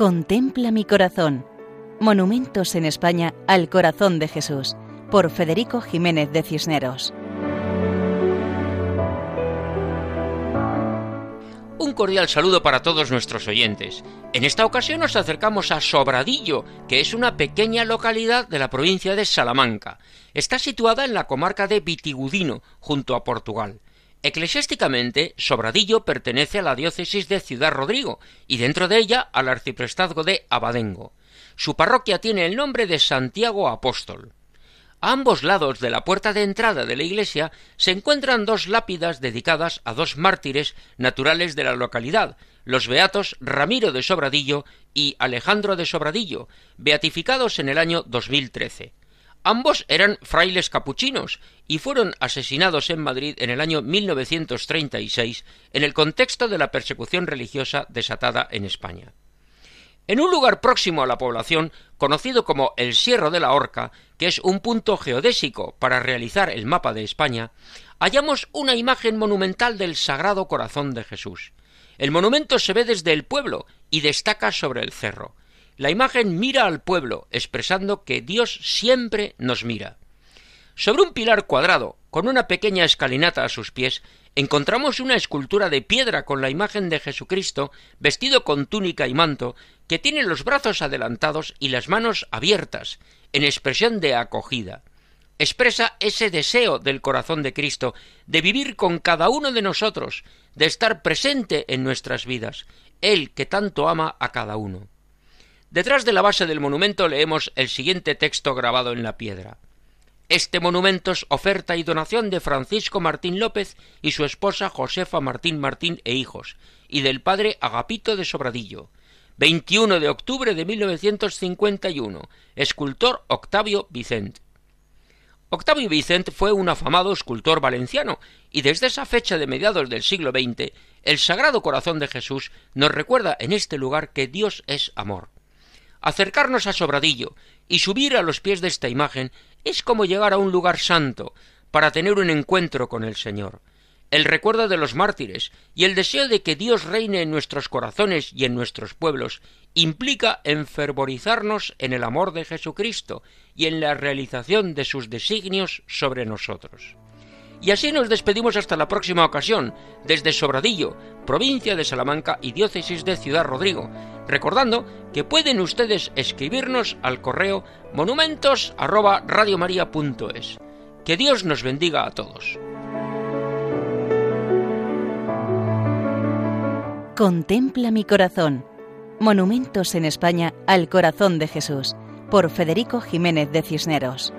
Contempla mi corazón. Monumentos en España al corazón de Jesús, por Federico Jiménez de Cisneros. Un cordial saludo para todos nuestros oyentes. En esta ocasión nos acercamos a Sobradillo, que es una pequeña localidad de la provincia de Salamanca. Está situada en la comarca de Vitigudino, junto a Portugal. Eclesiásticamente, Sobradillo pertenece a la diócesis de Ciudad Rodrigo y dentro de ella al arciprestazgo de Abadengo. Su parroquia tiene el nombre de Santiago Apóstol. A ambos lados de la puerta de entrada de la iglesia se encuentran dos lápidas dedicadas a dos mártires naturales de la localidad, los beatos Ramiro de Sobradillo y Alejandro de Sobradillo, beatificados en el año 2013. Ambos eran frailes capuchinos y fueron asesinados en Madrid en el año 1936 en el contexto de la persecución religiosa desatada en España. En un lugar próximo a la población, conocido como el Sierro de la Horca, que es un punto geodésico para realizar el mapa de España, hallamos una imagen monumental del Sagrado Corazón de Jesús. El monumento se ve desde el pueblo y destaca sobre el cerro. La imagen mira al pueblo, expresando que Dios siempre nos mira. Sobre un pilar cuadrado, con una pequeña escalinata a sus pies, encontramos una escultura de piedra con la imagen de Jesucristo, vestido con túnica y manto, que tiene los brazos adelantados y las manos abiertas, en expresión de acogida. Expresa ese deseo del corazón de Cristo de vivir con cada uno de nosotros, de estar presente en nuestras vidas, Él que tanto ama a cada uno. Detrás de la base del monumento leemos el siguiente texto grabado en la piedra. Este monumento es oferta y donación de Francisco Martín López y su esposa Josefa Martín Martín e hijos, y del padre Agapito de Sobradillo. 21 de octubre de 1951. Escultor Octavio Vicente. Octavio Vicente fue un afamado escultor valenciano, y desde esa fecha de mediados del siglo XX, el Sagrado Corazón de Jesús nos recuerda en este lugar que Dios es amor. Acercarnos a Sobradillo y subir a los pies de esta imagen es como llegar a un lugar santo para tener un encuentro con el Señor. El recuerdo de los mártires y el deseo de que Dios reine en nuestros corazones y en nuestros pueblos implica enfervorizarnos en el amor de Jesucristo y en la realización de sus designios sobre nosotros. Y así nos despedimos hasta la próxima ocasión, desde Sobradillo, provincia de Salamanca y diócesis de Ciudad Rodrigo, recordando que pueden ustedes escribirnos al correo monumentos@radiomaria.es. Que Dios nos bendiga a todos. Contempla mi corazón. Monumentos en España al corazón de Jesús, por Federico Jiménez de Cisneros.